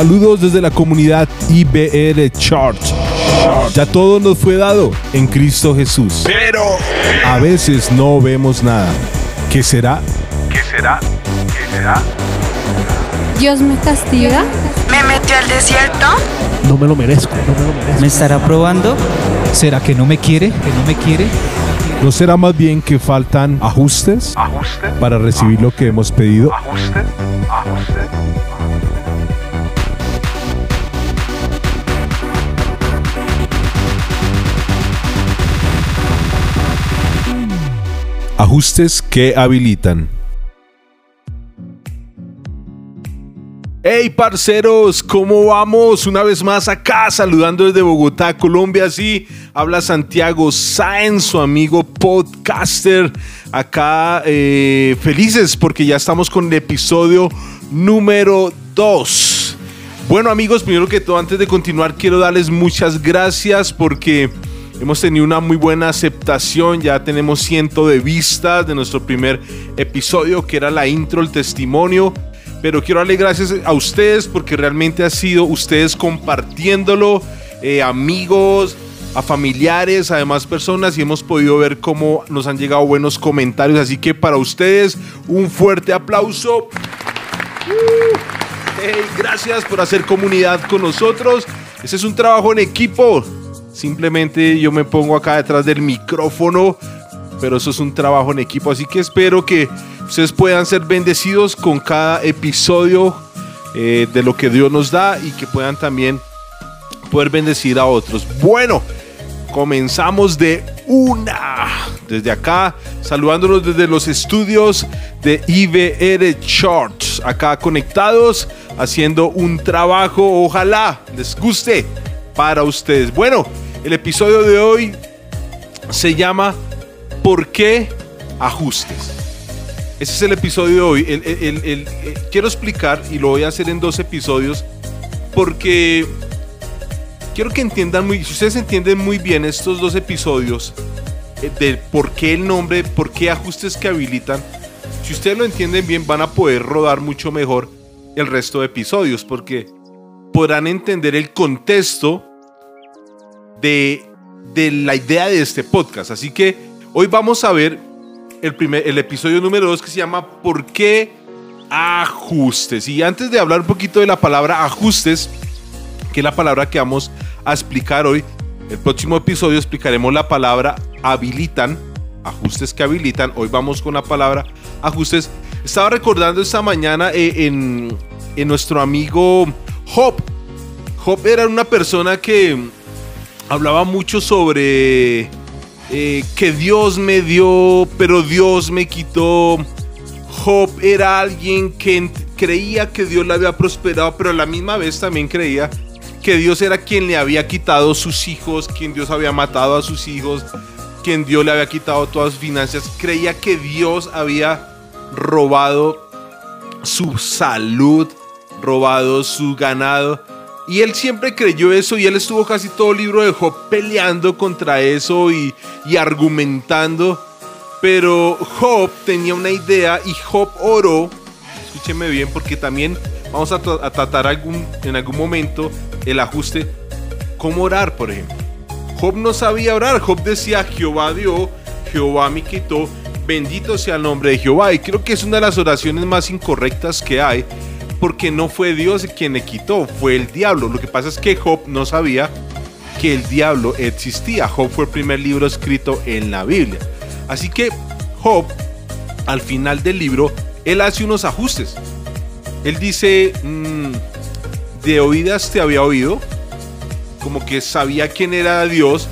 Saludos desde la comunidad IBR Church. Ya todo nos fue dado en Cristo Jesús. Pero A veces no vemos nada. ¿Qué será? ¿qué será? ¿Qué será? Dios me castiga. Me metió al desierto. No me lo merezco, no me lo merezco. ¿Me estará probando? ¿Será que no me quiere? ¿Que no me quiere? ¿No será más bien que faltan ajustes ¿Ajuste? para recibir lo que hemos pedido? ¿Ajuste? ¿Ajuste? Ajustes que habilitan. Hey parceros, ¿cómo vamos? Una vez más acá saludando desde Bogotá, Colombia. Sí, habla Santiago Sáenz, su amigo podcaster. Acá eh, felices porque ya estamos con el episodio número 2. Bueno amigos, primero que todo, antes de continuar, quiero darles muchas gracias porque hemos tenido una muy buena aceptación. Ya tenemos ciento de vistas de nuestro primer episodio, que era la intro, el testimonio. Pero quiero darle gracias a ustedes porque realmente ha sido ustedes compartiéndolo, eh, amigos, a familiares, a demás personas y hemos podido ver cómo nos han llegado buenos comentarios. Así que para ustedes, un fuerte aplauso. Hey, gracias por hacer comunidad con nosotros. Ese es un trabajo en equipo. Simplemente yo me pongo acá detrás del micrófono, pero eso es un trabajo en equipo. Así que espero que ustedes puedan ser bendecidos con cada episodio eh, de lo que Dios nos da y que puedan también poder bendecir a otros. Bueno, comenzamos de una. Desde acá, saludándolos desde los estudios de IBR Charts. Acá conectados, haciendo un trabajo. Ojalá les guste para ustedes. Bueno, el episodio de hoy se llama ¿Por qué ajustes? Ese es el episodio de hoy. El- eh, quiero explicar, y lo voy a hacer en dos episodios, porque quiero que entiendan muy, si ustedes entienden muy bien estos dos episodios, eh, de por qué el nombre, por qué ajustes que habilitan, si ustedes lo entienden bien, van a poder rodar mucho mejor el resto de episodios, porque podrán entender el contexto de, de la idea de este podcast. Así que hoy vamos a ver el, primer, el episodio número 2 que se llama ¿Por qué ajustes? Y antes de hablar un poquito de la palabra ajustes, que es la palabra que vamos a explicar hoy, el próximo episodio explicaremos la palabra habilitan, ajustes que habilitan. Hoy vamos con la palabra ajustes. Estaba recordando esta mañana eh, en, en nuestro amigo Job. Job era una persona que hablaba mucho sobre eh, que Dios me dio, pero Dios me quitó. Job era alguien que creía que Dios le había prosperado, pero a la misma vez también creía que Dios era quien le había quitado sus hijos, quien Dios había matado a sus hijos, quien Dios le había quitado todas sus finanzas. Creía que Dios había robado su salud, robado su ganado. Y él siempre creyó eso y él estuvo casi todo el libro de Job peleando contra eso y, argumentando. Pero Job tenía una idea y Job oró. Escúcheme bien porque también vamos a tratar algún, en algún momento el ajuste. ¿Cómo orar, por ejemplo? Job no sabía orar. Job decía, Jehová dio, Jehová me quitó, bendito sea el nombre de Jehová. Y creo que es una de las oraciones más incorrectas que hay, porque no fue Dios quien le quitó, fue el diablo. Lo que pasa es que Job no sabía que el diablo existía. Job fue el primer libro escrito en la Biblia. Así que Job, al final del libro, él hace unos ajustes. Él dice, mm, de oídas te había oído, como que sabía quién era Dios,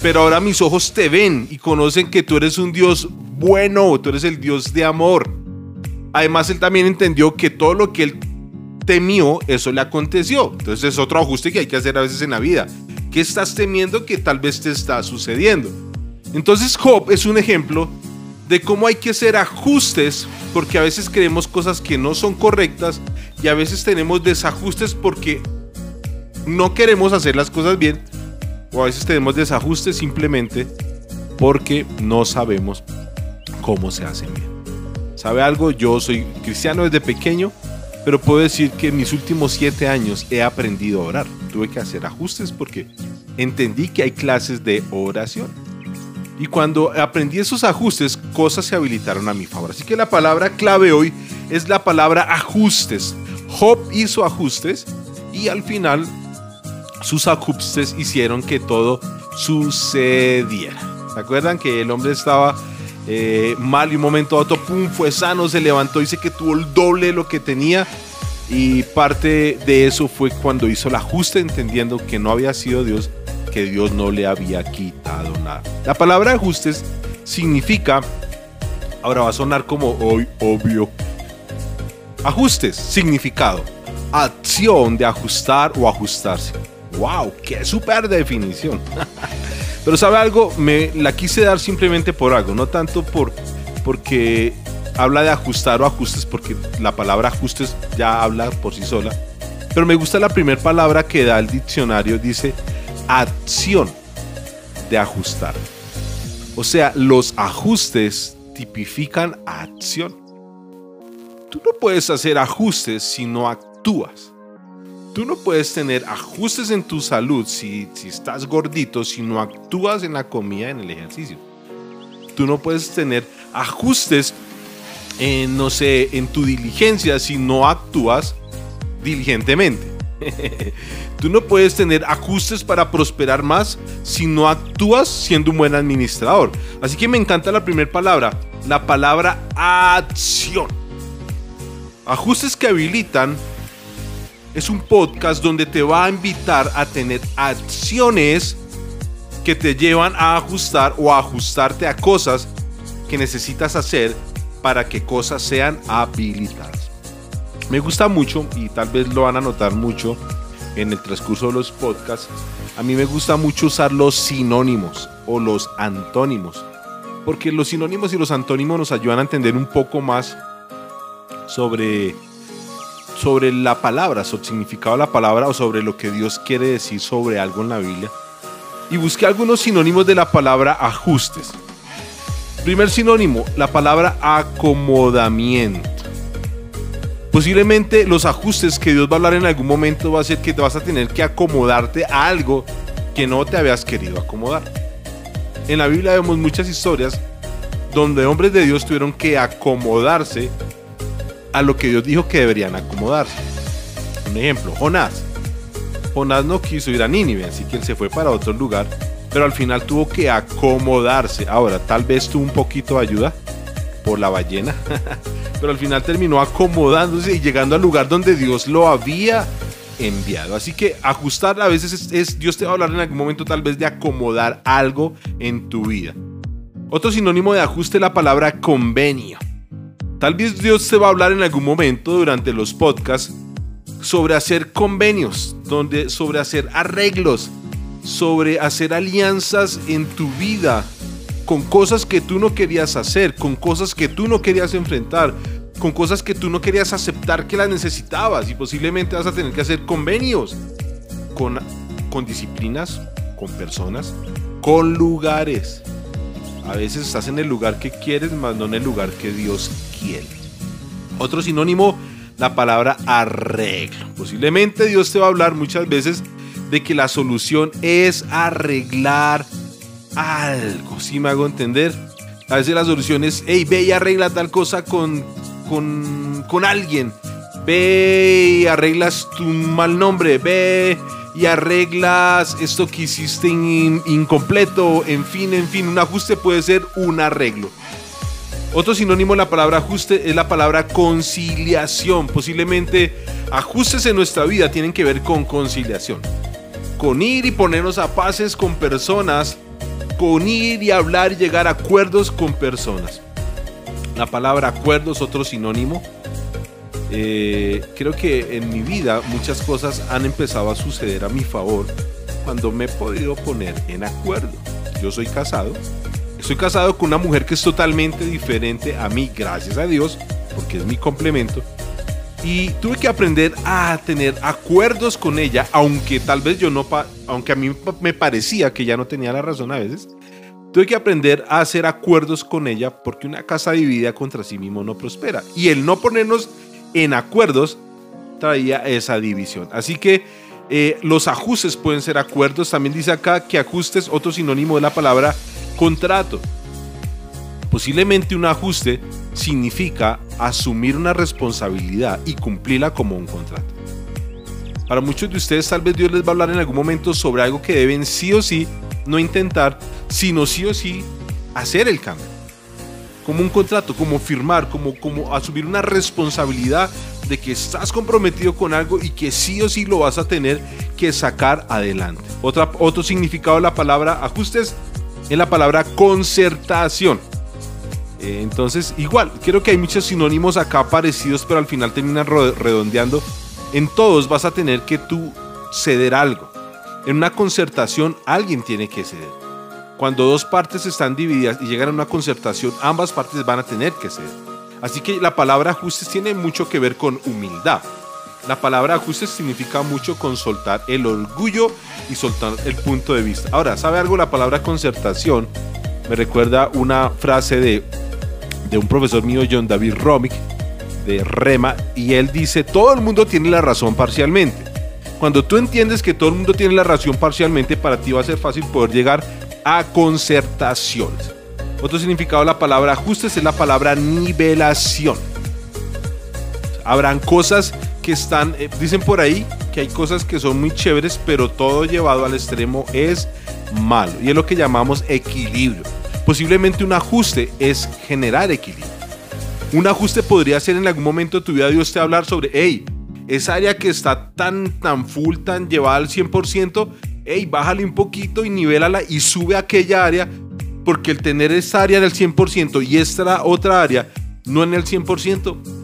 pero ahora mis ojos te ven y conocen que tú eres un Dios bueno, tú eres el Dios de amor. Además, él también entendió que todo lo que él temió, eso le aconteció. Entonces es otro ajuste que hay que hacer a veces en la vida. ¿Qué estás temiendo que tal vez te está sucediendo? Entonces Job es un ejemplo de cómo hay que hacer ajustes porque a veces creemos cosas que no son correctas y a veces tenemos desajustes porque no queremos hacer las cosas bien o a veces tenemos desajustes simplemente porque no sabemos cómo se hacen bien. ¿Sabe algo? Yo soy cristiano desde pequeño pero puedo decir que en mis últimos siete años he aprendido a orar. Tuve que hacer ajustes porque entendí que hay clases de oración. Y cuando aprendí esos ajustes, cosas se habilitaron a mi favor. Así que la palabra clave hoy es la palabra ajustes. Job hizo ajustes y al final sus ajustes hicieron que todo sucediera. ¿Se acuerdan que el hombre estaba eh, mal y un momento a otro, pum, fue sano, se levantó, dice que tuvo el doble de lo que tenía y parte de eso fue cuando hizo el ajuste entendiendo que no había sido Dios, que Dios no le había quitado nada. La palabra ajustes significa, ahora va a sonar como hoy obvio, ajustes, significado, acción de ajustar o ajustarse. ¡Wow! ¡Qué super definición! Pero sabe algo, me la quise dar simplemente por algo, no tanto por porque habla de ajustar o ajustes, porque la palabra ajustes ya habla por sí sola. Pero me gusta la primera palabra que da el diccionario, dice acción de ajustar. O sea, los ajustes tipifican acción. Tú no puedes hacer ajustes si no actúas. Tú no puedes tener ajustes en tu salud si, si estás gordito, si no actúas en la comida, en el ejercicio. Tú no puedes tener ajustes en, no sé, en tu diligencia si no actúas diligentemente. Tú no puedes tener ajustes para prosperar más si no actúas siendo un buen administrador. Así que me encanta la primera palabra, la palabra acción. Ajustes que habilitan es un podcast donde te va a invitar a tener acciones que te llevan a ajustar o a ajustarte a cosas que necesitas hacer para que cosas sean habilitadas. Me gusta mucho y tal vez lo van a notar mucho en el transcurso de los podcasts. A mí me gusta mucho usar los sinónimos o los antónimos. Porque los sinónimos y los antónimos nos ayudan a entender un poco más sobre sobre la palabra, sobre el significado de la palabra o sobre lo que Dios quiere decir sobre algo en la Biblia. Y busqué algunos sinónimos de la palabra ajustes. Primer sinónimo, la palabra acomodamiento. Posiblemente los ajustes que Dios va a hablar en algún momento va a ser que te vas a tener que acomodarte a algo que no te habías querido acomodar. En la Biblia vemos muchas historias donde hombres de Dios tuvieron que acomodarse a lo que Dios dijo que deberían acomodarse. Un ejemplo, Jonás. Jonás no quiso ir a Nínive, así que él se fue para otro lugar, pero al final tuvo que acomodarse. Ahora, tal vez tuvo un poquito de ayuda por la ballena, pero al final terminó acomodándose y llegando al lugar donde Dios lo había enviado. Así que ajustar a veces es, es, Dios te va a hablar en algún momento tal vez de acomodar algo en tu vida. Otro sinónimo de ajuste es la palabra convenio. Tal vez Dios te va a hablar en algún momento durante los podcasts sobre hacer convenios, donde, sobre hacer arreglos, sobre hacer alianzas en tu vida con cosas que tú no querías hacer, con cosas que tú no querías enfrentar, con cosas que tú no querías aceptar que las necesitabas y posiblemente vas a tener que hacer convenios con, con disciplinas, con personas, con lugares. A veces estás en el lugar que quieres, más no en el lugar que Dios Otro sinónimo, la palabra arreglo. Posiblemente Dios te va a hablar muchas veces de que la solución es arreglar algo. Si me hago entender? A veces la solución es, hey, ve y arregla tal cosa con, con, con alguien. Ve y arreglas tu mal nombre. Ve y arreglas esto que hiciste in, incompleto, en fin, en fin, un ajuste puede ser un arreglo. Otro sinónimo de la palabra ajuste es la palabra conciliación. Posiblemente ajustes en nuestra vida tienen que ver con conciliación. Con ir y ponernos a paces con personas, con ir y hablar y llegar a acuerdos con personas. La palabra acuerdo es otro sinónimo eh, creo que en mi vida muchas cosas han empezado a suceder a mi favor cuando me he podido poner en acuerdo. Yo soy casado, estoy casado con una mujer que es totalmente diferente a mí, gracias a Dios, porque es mi complemento. Y tuve que aprender a tener acuerdos con ella, aunque tal vez yo no, aunque a mí me parecía que ya no tenía la razón a veces. Tuve que aprender a hacer acuerdos con ella porque una casa dividida contra sí mismo no prospera. Y el no ponernos en acuerdos traía esa división. Así que eh, los ajustes pueden ser acuerdos. También dice acá que ajustes, otro sinónimo de la palabra contrato. Posiblemente un ajuste significa asumir una responsabilidad y cumplirla como un contrato. Para muchos de ustedes tal vez Dios les va a hablar en algún momento sobre algo que deben sí o sí no intentar, sino sí o sí hacer el cambio. Como un contrato, como firmar, como, como asumir una responsabilidad de que estás comprometido con algo y que sí o sí lo vas a tener que sacar adelante. Otro significado de la palabra ajustes es la palabra concertación. Eh, Entonces, igual, creo que hay muchos sinónimos acá parecidos, pero al final terminan redondeando. En todos vas a tener que tú ceder algo. En una concertación alguien tiene que ceder. Cuando dos partes están divididas y llegan a una concertación, ambas partes van a tener que ceder. Así que la palabra ajustes tiene mucho que ver con humildad. La palabra ajustes significa mucho con soltar el orgullo y soltar el punto de vista. Ahora, ¿sabe algo? La palabra concertación me recuerda una frase de, de un profesor mío, John David Romick, de Rema, y él dice, todo el mundo tiene la razón parcialmente. Cuando tú entiendes que todo el mundo tiene la razón parcialmente, para ti va a ser fácil poder llegar a concertaciones. Otro significado de la palabra ajustes es la palabra nivelación. Habrán cosas que están, eh, dicen por ahí que hay cosas que son muy chéveres, pero todo llevado al extremo es malo. Y es lo que llamamos equilibrio. Posiblemente un ajuste es generar equilibrio. Un ajuste podría ser en algún momento de tu vida Dios te hablar sobre, hey, esa área que está tan, tan full, tan llevada al 100%, hey, bájale un poquito y nivélala y sube aquella área, porque el tener esa área en el 100% y esta otra área no en el 100%,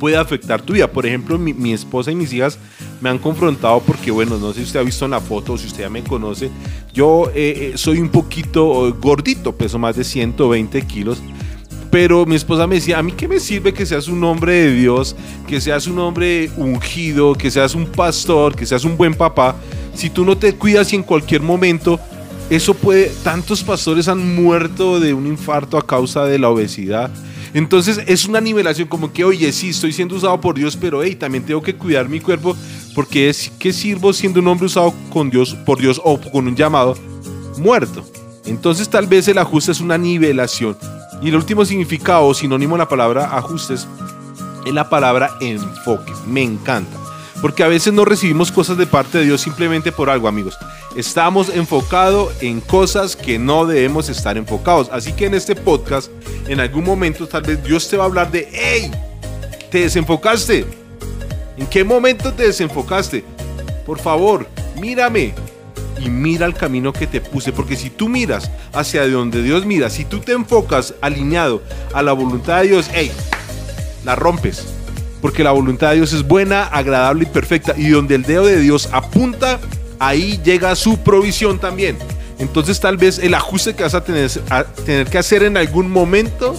puede afectar tu vida. Por ejemplo, mi, mi esposa y mis hijas me han confrontado porque, bueno, no sé si usted ha visto en la foto o si usted ya me conoce, yo eh, eh, soy un poquito eh, gordito, peso más de 120 kilos. Pero mi esposa me decía, a mí qué me sirve que seas un hombre de Dios, que seas un hombre ungido, que seas un pastor, que seas un buen papá, si tú no te cuidas y en cualquier momento, eso puede, tantos pastores han muerto de un infarto a causa de la obesidad. Entonces es una nivelación como que, oye, sí, estoy siendo usado por Dios, pero hey, también tengo que cuidar mi cuerpo porque es que sirvo siendo un hombre usado con Dios, por Dios o con un llamado muerto. Entonces tal vez el ajuste es una nivelación. Y el último significado o sinónimo de la palabra ajustes es la palabra enfoque. Me encanta. Porque a veces no recibimos cosas de parte de Dios simplemente por algo, amigos. Estamos enfocados en cosas que no debemos estar enfocados. Así que en este podcast, en algún momento, tal vez Dios te va a hablar de, hey, te desenfocaste. ¿En qué momento te desenfocaste? Por favor, mírame y mira el camino que te puse. Porque si tú miras hacia donde Dios mira, si tú te enfocas alineado a la voluntad de Dios, hey, la rompes. Porque la voluntad de Dios es buena, agradable y perfecta. Y donde el dedo de Dios apunta, ahí llega su provisión también. Entonces tal vez el ajuste que vas a tener, que hacer en algún momento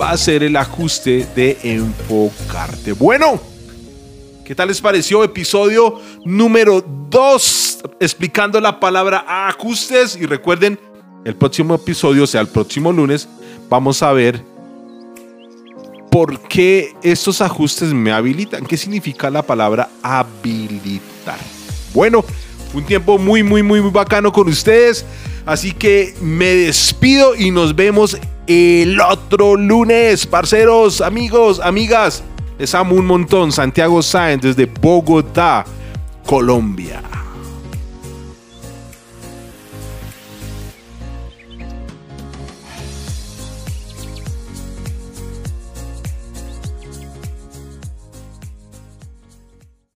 va a ser el ajuste de enfocarte. Bueno, ¿qué tal les pareció? Episodio número 2 explicando la palabra ajustes. Y recuerden, el próximo episodio, o sea, el próximo lunes, vamos a ver por qué estos ajustes me habilitan. ¿Qué significa la palabra habilitar? Bueno, un tiempo muy, muy, muy, muy bacano con ustedes. Así que me despido y nos vemos el otro lunes, parceros, amigos, amigas. Les amo un montón. Santiago Sáenz desde Bogotá, Colombia.